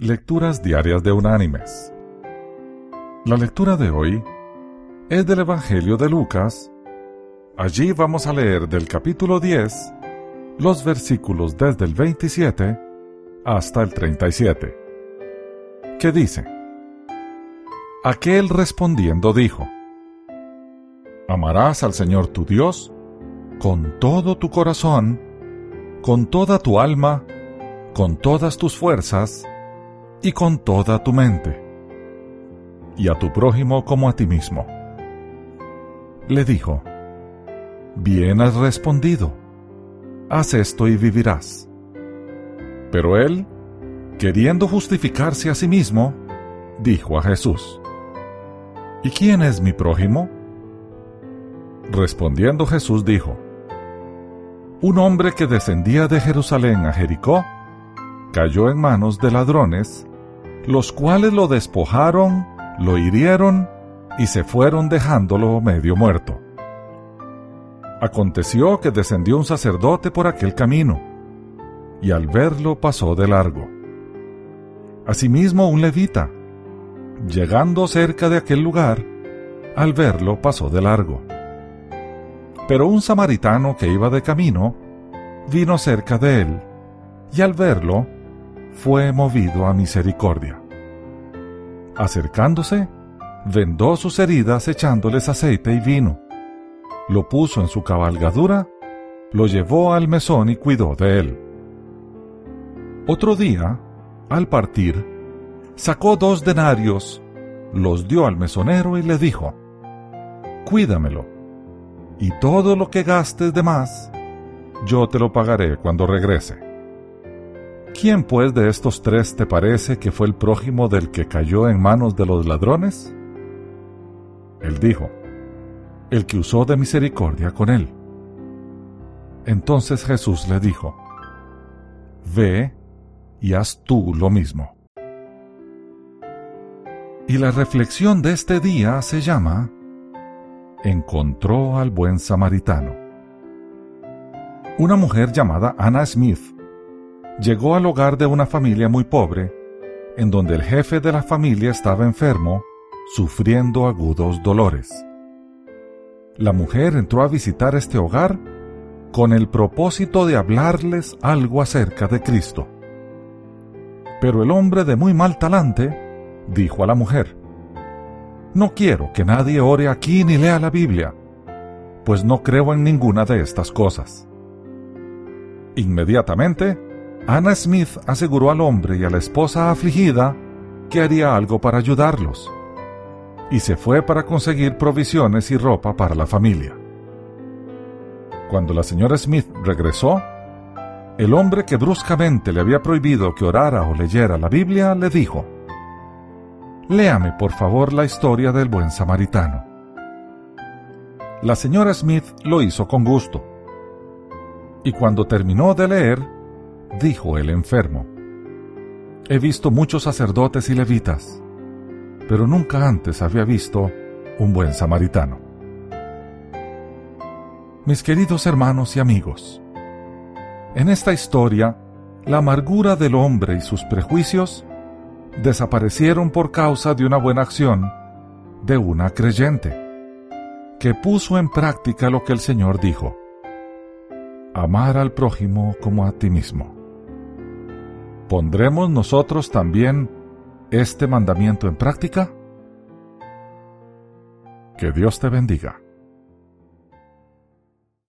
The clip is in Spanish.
Lecturas Diarias de Unánimes. La lectura de hoy es del Evangelio de Lucas. Allí vamos a leer del capítulo 10 los versículos desde el 27 hasta el 37, que dice, Aquel respondiendo dijo, Amarás al Señor tu Dios con todo tu corazón, con toda tu alma, con todas tus fuerzas, y con toda tu mente, y a tu prójimo como a ti mismo. Le dijo, Bien has respondido, haz esto y vivirás. Pero él, queriendo justificarse a sí mismo, dijo a Jesús, ¿Y quién es mi prójimo? Respondiendo Jesús dijo, Un hombre que descendía de Jerusalén a Jericó, cayó en manos de ladrones, los cuales lo despojaron, lo hirieron y se fueron dejándolo medio muerto. Aconteció que descendió un sacerdote por aquel camino, y al verlo pasó de largo. Asimismo un levita, llegando cerca de aquel lugar, al verlo pasó de largo. Pero un samaritano que iba de camino, vino cerca de él, y al verlo, fue movido a misericordia. Acercándose, vendó sus heridas echándoles aceite y vino. Lo puso en su cabalgadura, lo llevó al mesón y cuidó de él. Otro día, al partir, sacó dos denarios, los dio al mesonero y le dijo, Cuídamelo, y todo lo que gastes de más, yo te lo pagaré cuando regrese. ¿Quién pues de estos tres te parece que fue el prójimo del que cayó en manos de los ladrones? Él dijo, el que usó de misericordia con él. Entonces Jesús le dijo, Ve y haz tú lo mismo. Y la reflexión de este día se llama Encontró al buen samaritano. Una mujer llamada Anna Smith llegó al hogar de una familia muy pobre, en donde el jefe de la familia estaba enfermo, sufriendo agudos dolores. La mujer entró a visitar este hogar con el propósito de hablarles algo acerca de Cristo. Pero el hombre de muy mal talante dijo a la mujer, No quiero que nadie ore aquí ni lea la Biblia, pues no creo en ninguna de estas cosas. Inmediatamente, Anna Smith aseguró al hombre y a la esposa afligida que haría algo para ayudarlos, y se fue para conseguir provisiones y ropa para la familia. Cuando la señora Smith regresó, el hombre que bruscamente le había prohibido que orara o leyera la Biblia le dijo, Léame por favor la historia del buen samaritano. La señora Smith lo hizo con gusto, y cuando terminó de leer, dijo el enfermo. He visto muchos sacerdotes y levitas, pero nunca antes había visto un buen samaritano. Mis queridos hermanos y amigos, en esta historia, la amargura del hombre y sus prejuicios desaparecieron por causa de una buena acción de una creyente, que puso en práctica lo que el Señor dijo, amar al prójimo como a ti mismo. ¿Pondremos nosotros también este mandamiento en práctica? Que Dios te bendiga.